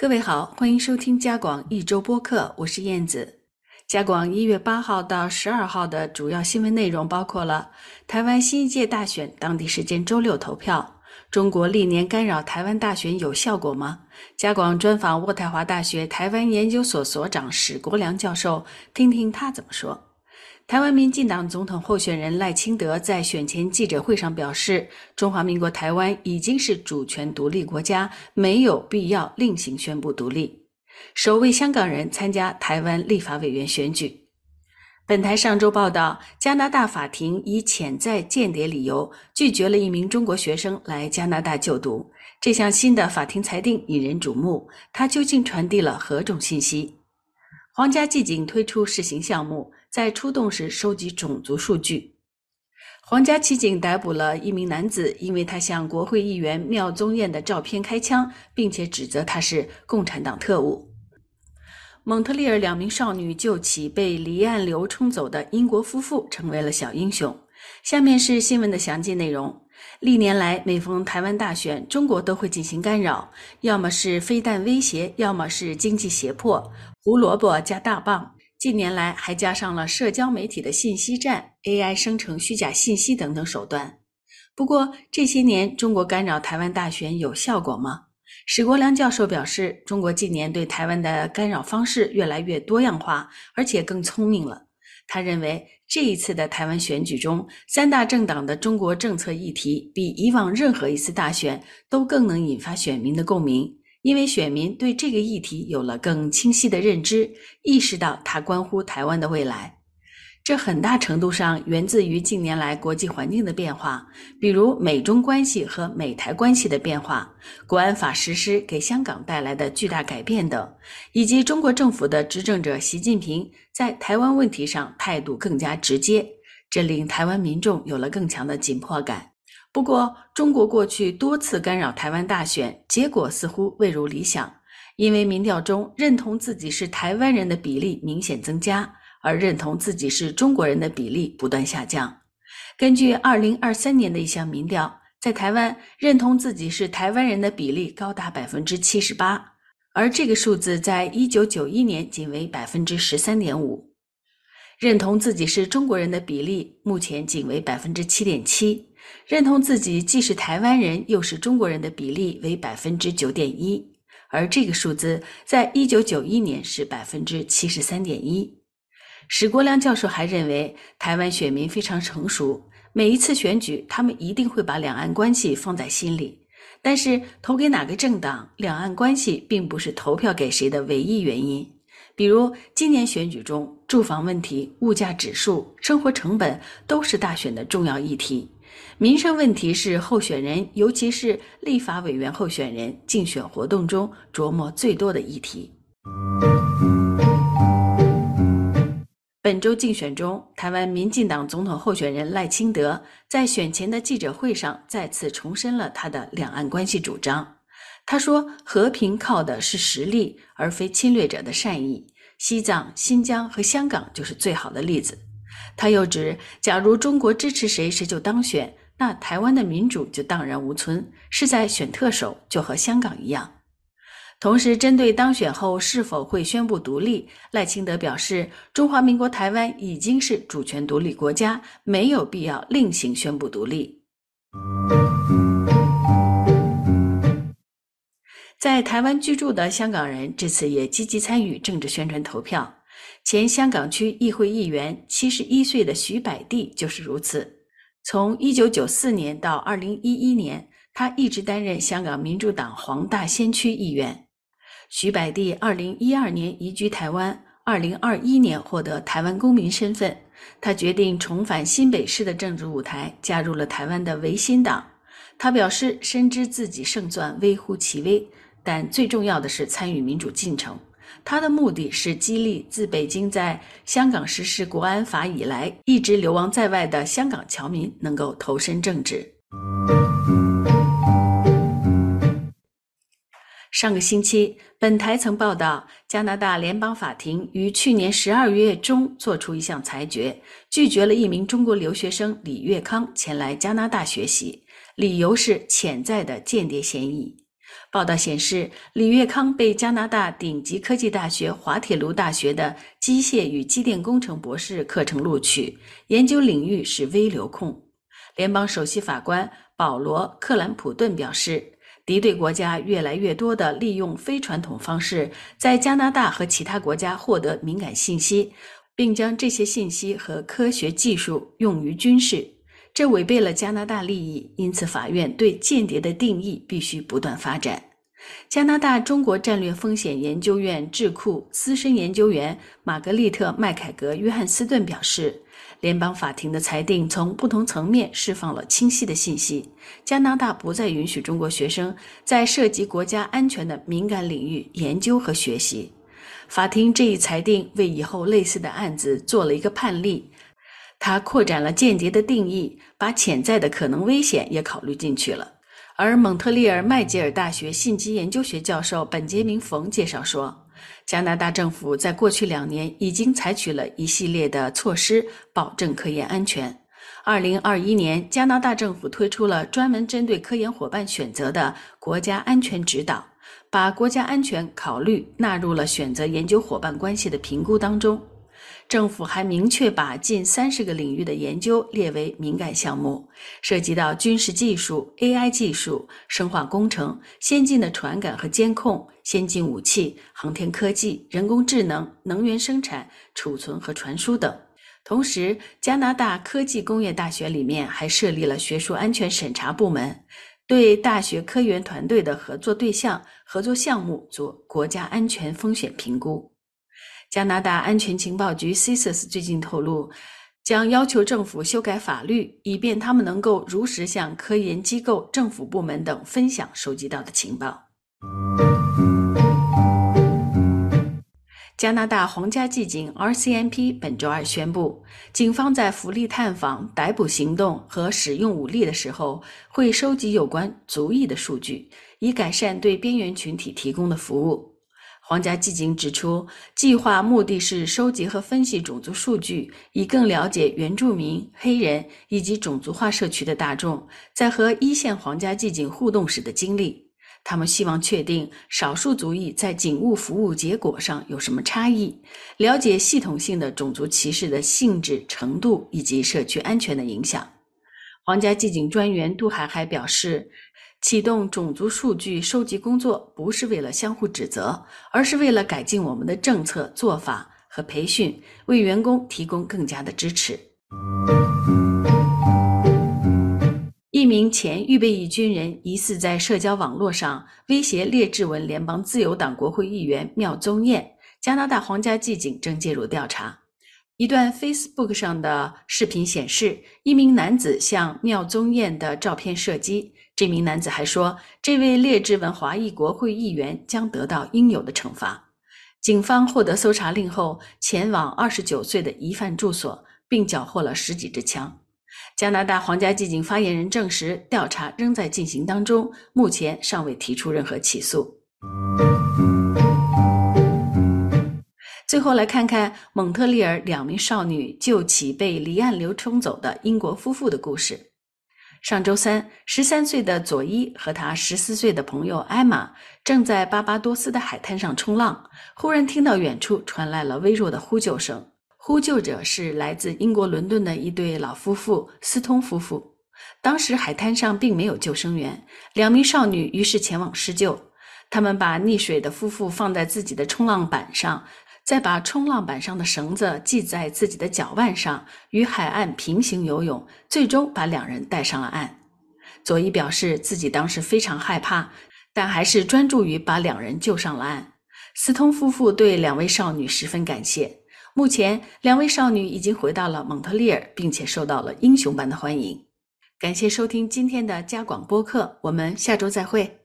各位好，欢迎收听加广一周播客，我是燕子。加广一月八号到十二号的主要新闻内容包括了：台湾新一届大选当地时间周六投票；中国历年干扰台湾大选有效果吗？加广专访渥太华大学台湾研究所所长史国良教授，听听他怎么说。台湾民进党总统候选人赖清德在选前记者会上表示：“中华民国台湾已经是主权独立国家，没有必要另行宣布独立。”首位香港人参加台湾立法委员选举。本台上周报道，加拿大法庭以潜在间谍理由拒绝了一名中国学生来加拿大就读。这项新的法庭裁定引人瞩目，它究竟传递了何种信息？皇家骑警推出试行项目。在出动时收集种族数据。皇家骑警逮捕了一名男子，因为他向国会议员妙宗彦的照片开枪，并且指责他是共产党特务。蒙特利尔两名少女救起被离岸流冲走的英国夫妇，成为了小英雄。下面是新闻的详细内容。历年来，每逢台湾大选，中国都会进行干扰，要么是飞弹威胁，要么是经济胁迫，胡萝卜加大棒。近年来，还加上了社交媒体的信息战、AI 生成虚假信息等等手段。不过，这些年中国干扰台湾大选有效果吗？史国良教授表示，中国近年对台湾的干扰方式越来越多样化，而且更聪明了。他认为，这一次的台湾选举中，三大政党的中国政策议题比以往任何一次大选都更能引发选民的共鸣。因为选民对这个议题有了更清晰的认知，意识到它关乎台湾的未来，这很大程度上源自于近年来国际环境的变化，比如美中关系和美台关系的变化，国安法实施给香港带来的巨大改变等，以及中国政府的执政者习近平在台湾问题上态度更加直接，这令台湾民众有了更强的紧迫感。不过，中国过去多次干扰台湾大选，结果似乎未如理想。因为民调中认同自己是台湾人的比例明显增加，而认同自己是中国人的比例不断下降。根据2023年的一项民调，在台湾认同自己是台湾人的比例高达78%，而这个数字在1991年仅为13.5%。认同自己是中国人的比例目前仅为7.7%。认同自己既是台湾人又是中国人的比例为百分之九点一，而这个数字在一九九一年是百分之七十三点一。史国良教授还认为，台湾选民非常成熟，每一次选举他们一定会把两岸关系放在心里。但是投给哪个政党，两岸关系并不是投票给谁的唯一原因。比如今年选举中，住房问题、物价指数、生活成本都是大选的重要议题。民生问题是候选人，尤其是立法委员候选人竞选活动中琢磨最多的议题。本周竞选中，台湾民进党总统候选人赖清德在选前的记者会上再次重申了他的两岸关系主张。他说：“和平靠的是实力，而非侵略者的善意。西藏、新疆和香港就是最好的例子。”他又指，假如中国支持谁，谁就当选，那台湾的民主就荡然无存，是在选特首，就和香港一样。同时，针对当选后是否会宣布独立，赖清德表示，中华民国台湾已经是主权独立国家，没有必要另行宣布独立。在台湾居住的香港人这次也积极参与政治宣传投票。前香港区议会议员、七十一岁的徐百地就是如此。从一九九四年到二零一一年，他一直担任香港民主党黄大仙区议员。徐百地二零一二年移居台湾，二零二一年获得台湾公民身份。他决定重返新北市的政治舞台，加入了台湾的维新党。他表示，深知自己胜算微乎其微，但最重要的是参与民主进程。他的目的是激励自北京在香港实施国安法以来一直流亡在外的香港侨民能够投身政治。上个星期，本台曾报道，加拿大联邦法庭于去年十二月中作出一项裁决，拒绝了一名中国留学生李月康前来加拿大学习，理由是潜在的间谍嫌疑。报道显示，李月康被加拿大顶级科技大学滑铁卢大学的机械与机电工程博士课程录取，研究领域是微流控。联邦首席法官保罗·克兰普顿表示，敌对国家越来越多地利用非传统方式在加拿大和其他国家获得敏感信息，并将这些信息和科学技术用于军事。这违背了加拿大利益，因此法院对间谍的定义必须不断发展。加拿大中国战略风险研究院智库资深研究员玛格丽特·麦凯格·约翰斯顿表示，联邦法庭的裁定从不同层面释放了清晰的信息：加拿大不再允许中国学生在涉及国家安全的敏感领域研究和学习。法庭这一裁定为以后类似的案子做了一个判例。它扩展了间谍的定义，把潜在的可能危险也考虑进去了。而蒙特利尔麦吉尔大学信息研究学教授本杰明·冯介绍说，加拿大政府在过去两年已经采取了一系列的措施，保证科研安全。二零二一年，加拿大政府推出了专门针对科研伙伴选择的国家安全指导，把国家安全考虑纳入了选择研究伙伴关系的评估当中。政府还明确把近三十个领域的研究列为敏感项目，涉及到军事技术、AI 技术、生化工程、先进的传感和监控、先进武器、航天科技、人工智能、能源生产、储存和传输等。同时，加拿大科技工业大学里面还设立了学术安全审查部门，对大学科研团队的合作对象、合作项目做国家安全风险评估。加拿大安全情报局 CSIS 最近透露，将要求政府修改法律，以便他们能够如实向科研机构、政府部门等分享收集到的情报。加拿大皇家骑警 RCMP 本周二宣布，警方在福利探访、逮捕行动和使用武力的时候，会收集有关族裔的数据，以改善对边缘群体提供的服务。皇家骑警指出，计划目的是收集和分析种族数据，以更了解原住民、黑人以及种族化社区的大众在和一线皇家骑警互动时的经历。他们希望确定少数族裔在警务服务结果上有什么差异，了解系统性的种族歧视的性质、程度以及社区安全的影响。皇家骑警专员杜海还表示。启动种族数据收集工作，不是为了相互指责，而是为了改进我们的政策做法和培训，为员工提供更加的支持。一名前预备役军人疑似在社交网络上威胁列治文联邦自由党国会议员妙宗彦，加拿大皇家骑警正介入调查。一段 Facebook 上的视频显示，一名男子向妙宗彦的照片射击。这名男子还说，这位劣质文华裔国会议员将得到应有的惩罚。警方获得搜查令后，前往二十九岁的疑犯住所，并缴获了十几支枪。加拿大皇家骑警发言人证实，调查仍在进行当中，目前尚未提出任何起诉。最后来看看蒙特利尔两名少女救起被离岸流冲走的英国夫妇的故事。上周三，十三岁的佐伊和他十四岁的朋友艾玛正在巴巴多斯的海滩上冲浪，忽然听到远处传来了微弱的呼救声。呼救者是来自英国伦敦的一对老夫妇斯通夫妇。当时海滩上并没有救生员，两名少女于是前往施救。他们把溺水的夫妇放在自己的冲浪板上。再把冲浪板上的绳子系在自己的脚腕上，与海岸平行游泳，最终把两人带上了岸。佐伊表示自己当时非常害怕，但还是专注于把两人救上了岸。斯通夫妇对两位少女十分感谢。目前，两位少女已经回到了蒙特利尔，并且受到了英雄般的欢迎。感谢收听今天的加广播客，我们下周再会。